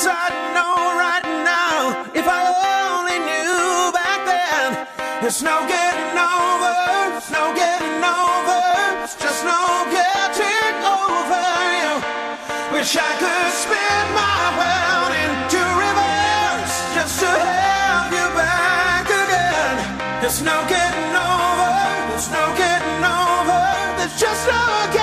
things I know right now. If I only knew back then, there's no getting over, no getting over, it's just no getting over you. Wish I could spin my world into reverse just to have you back again. There's no getting over, there's no getting over, there's just no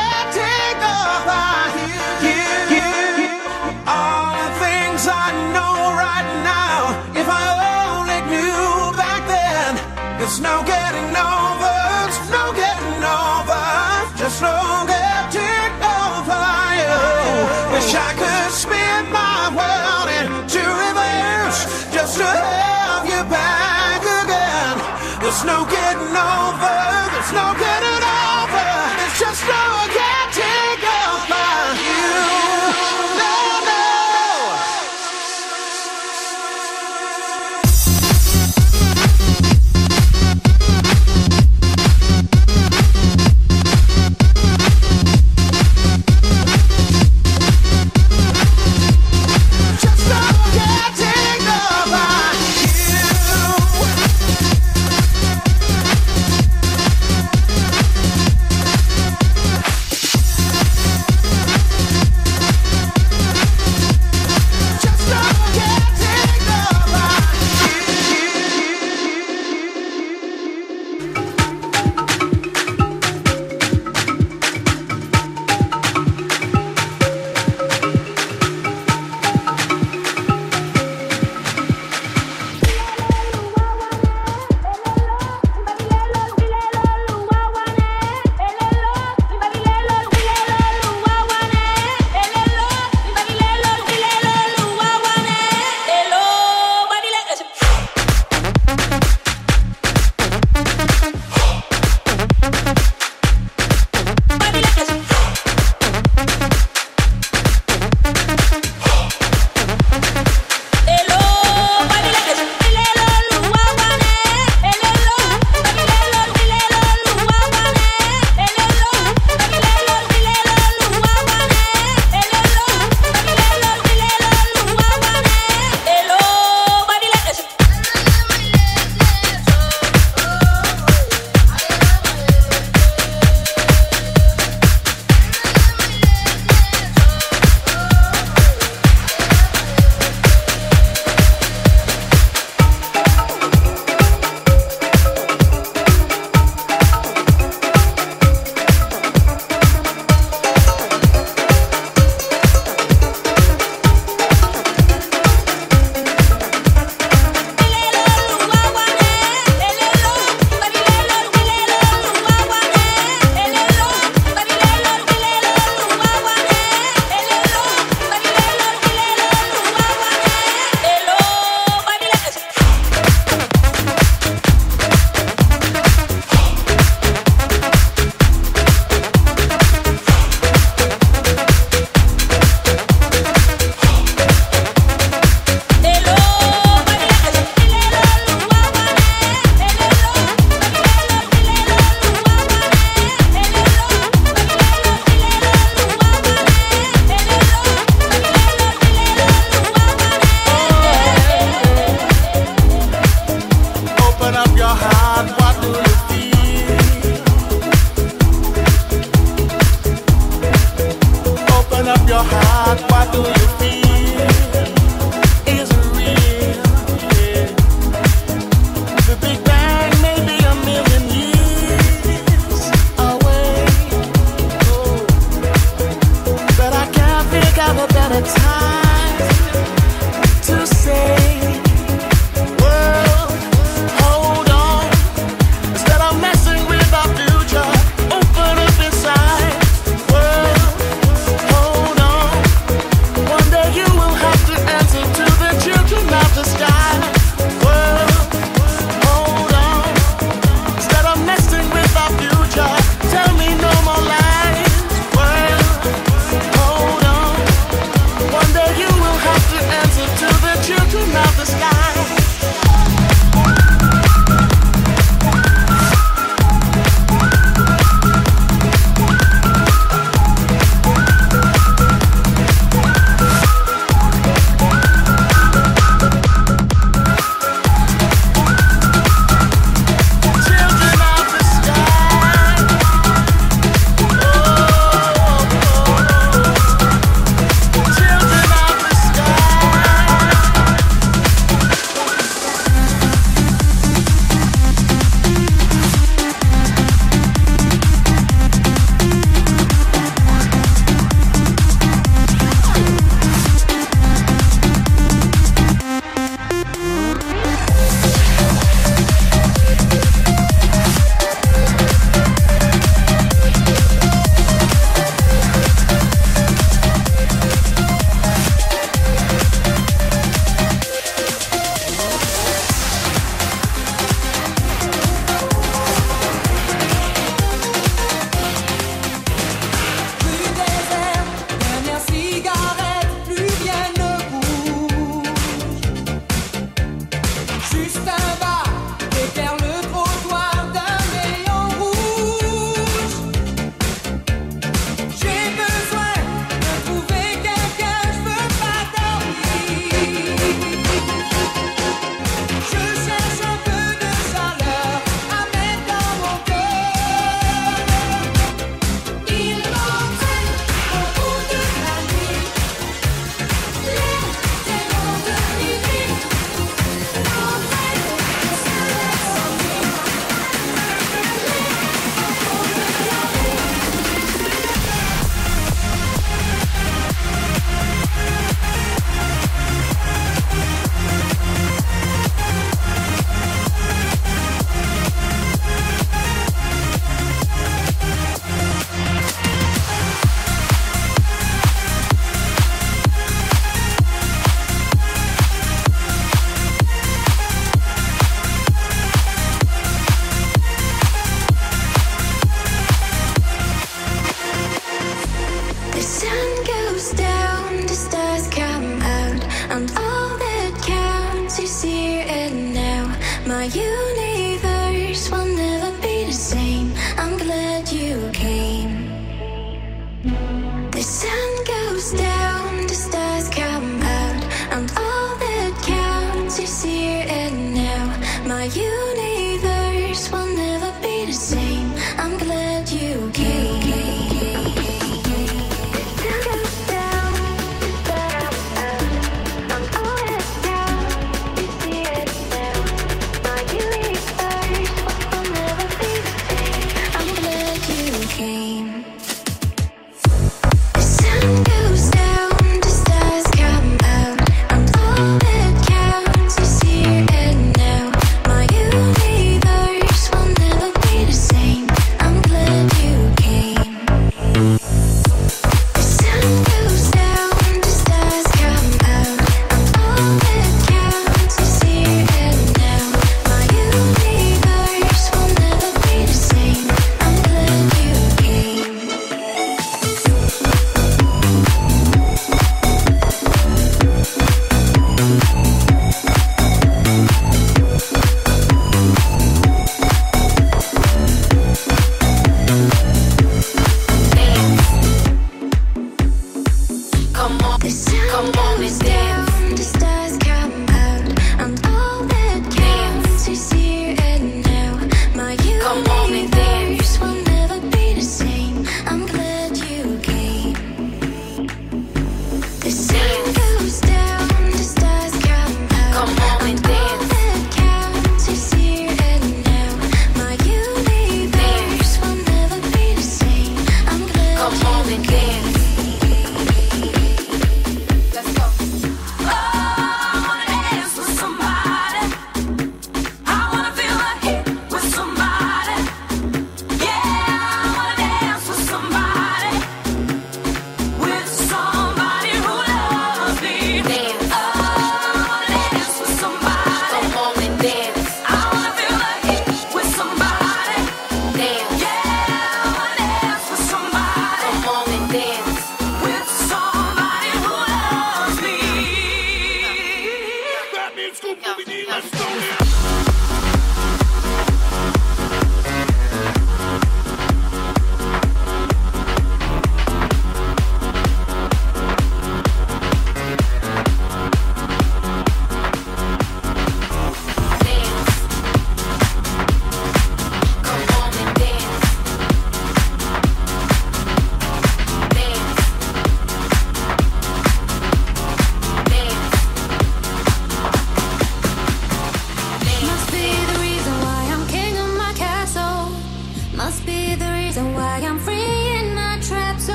It's no good.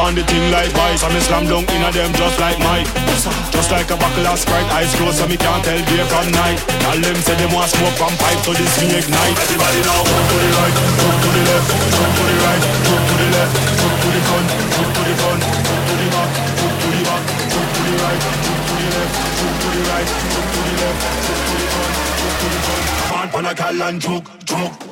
On the thing like vice. And me slam down inna them just like Mike. Just like a buckle of Sprite, eyes closed so me can't tell day from night. Gyal them say them want smoke from pipe, so this me ignite. Everybody now, jump to the right, jump to the left, jump to the right, jump to the left, jump to the front, jump to the front, jump to the back, jump to the back, jump to the right, jump to the left, jump to the right, jump to the left, jump to the front, jump to the front. On, pan a gal and juke, juke.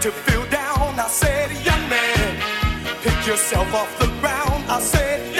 to feel down. I said, young man, pick yourself off the ground. I said,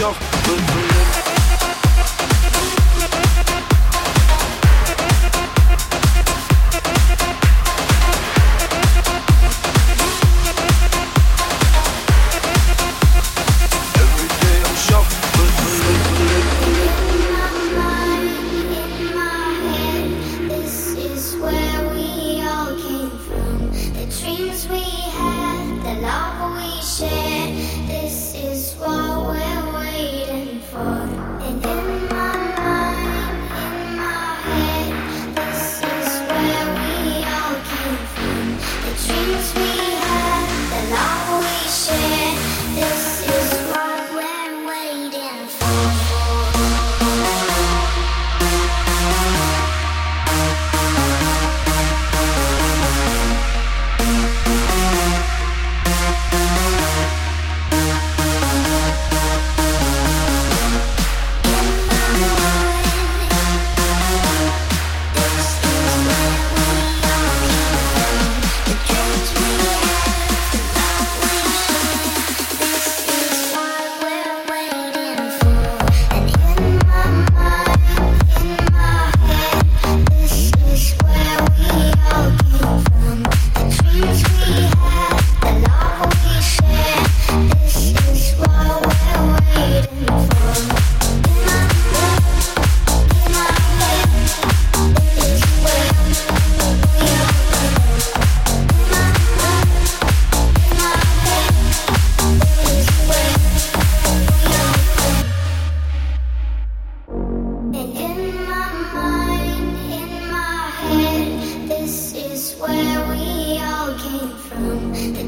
day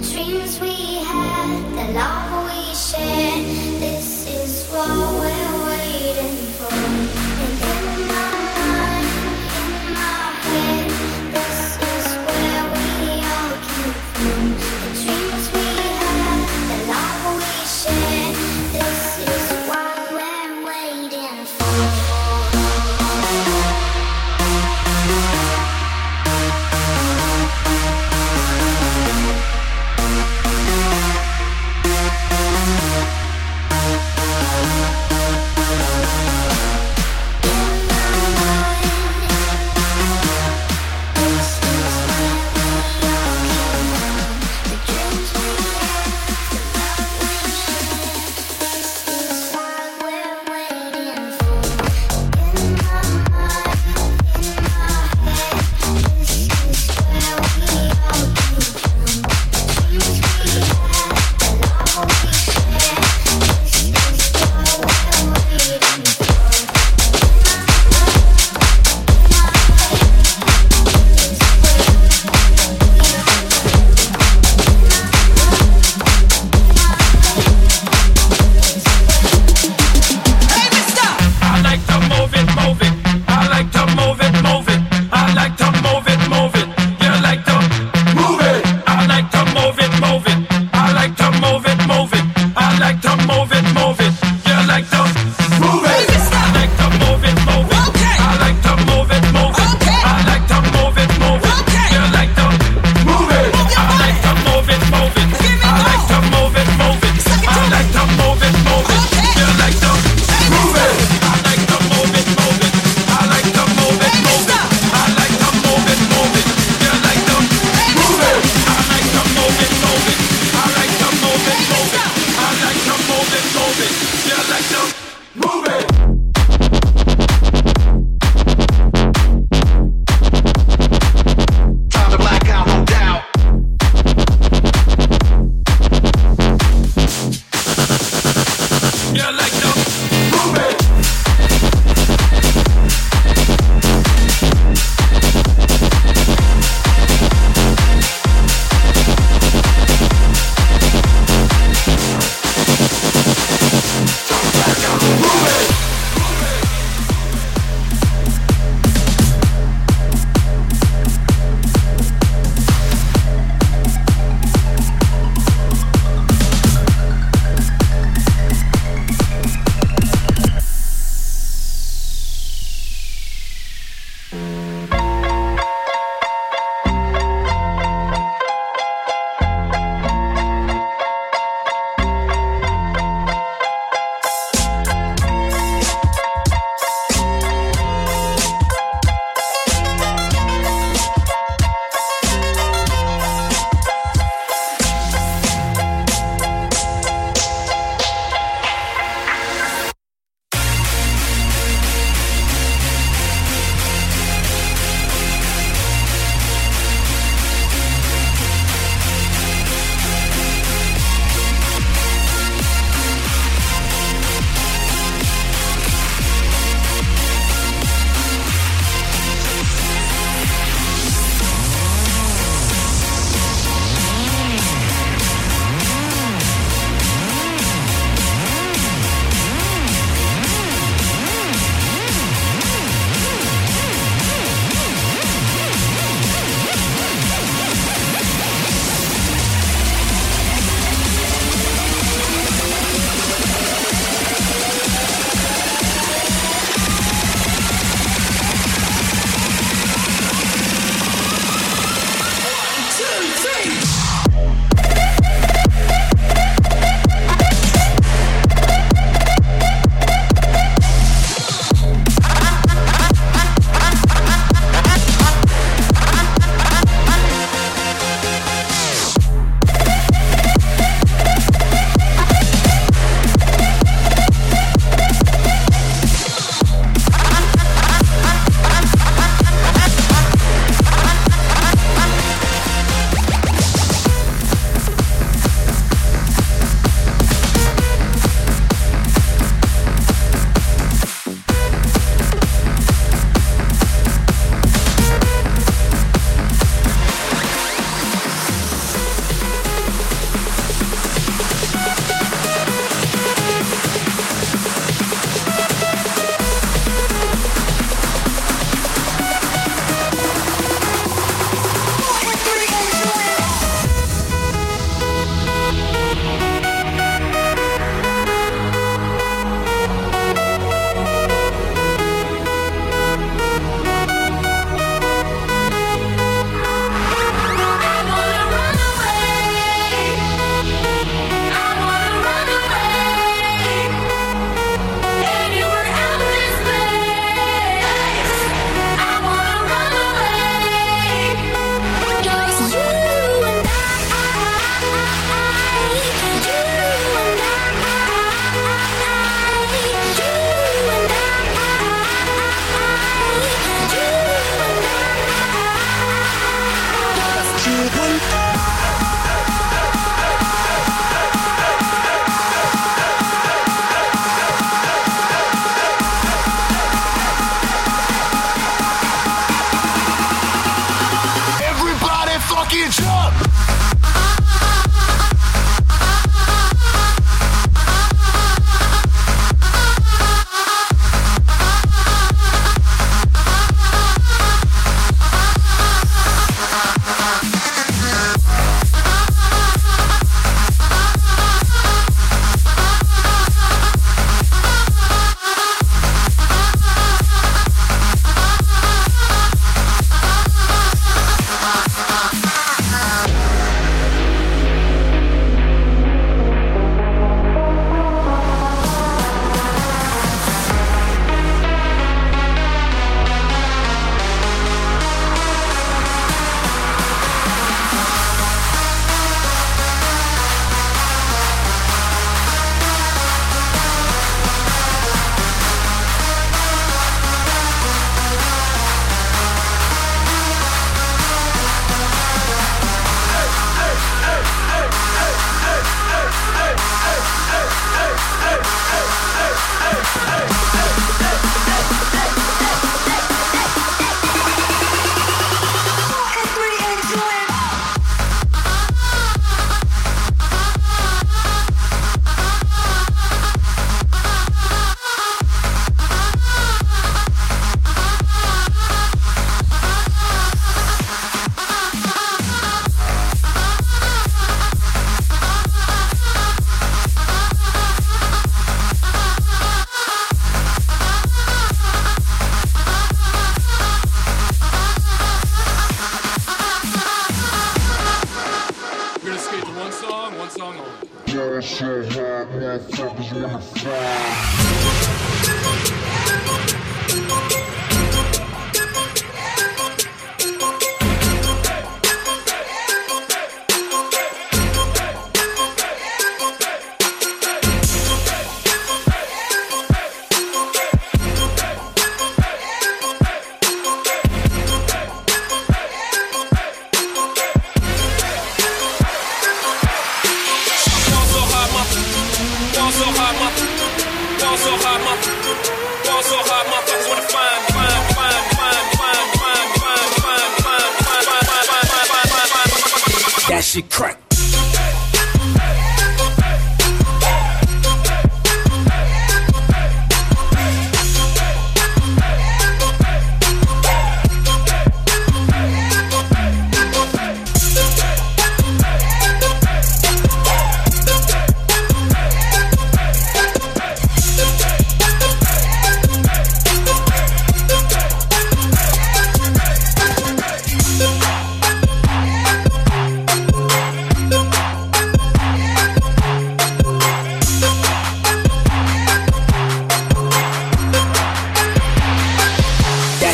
dreams we had, the love we shared,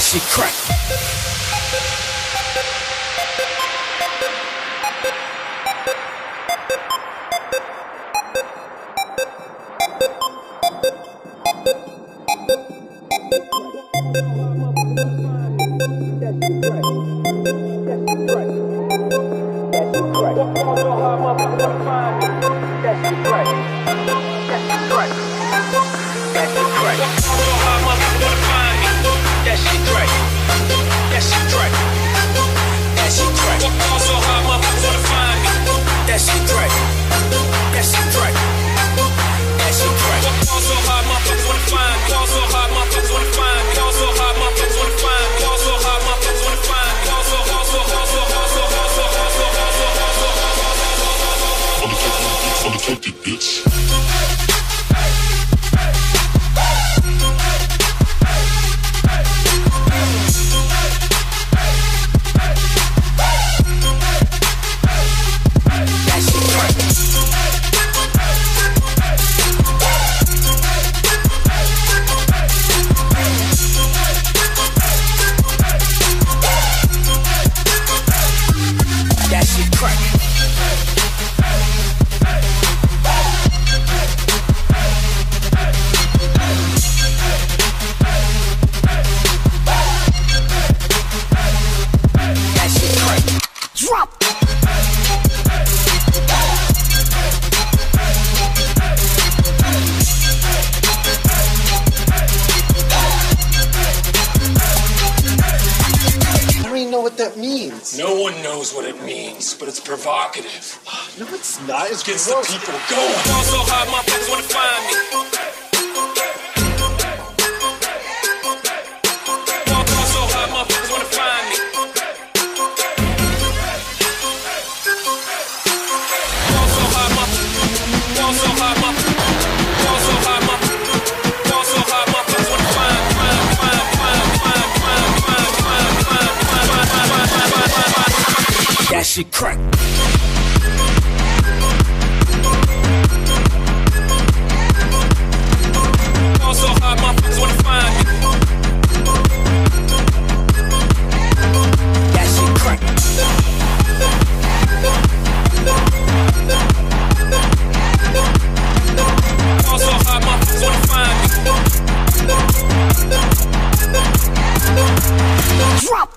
shit crack. What but it's provocative. No, it's not. It's Gets gross. the people going. Fall so hard, motherfuckers wanna find me. shit crack. so motherfuckers wanna find me. That shit crack. So motherfuckers wanna find me. Drop.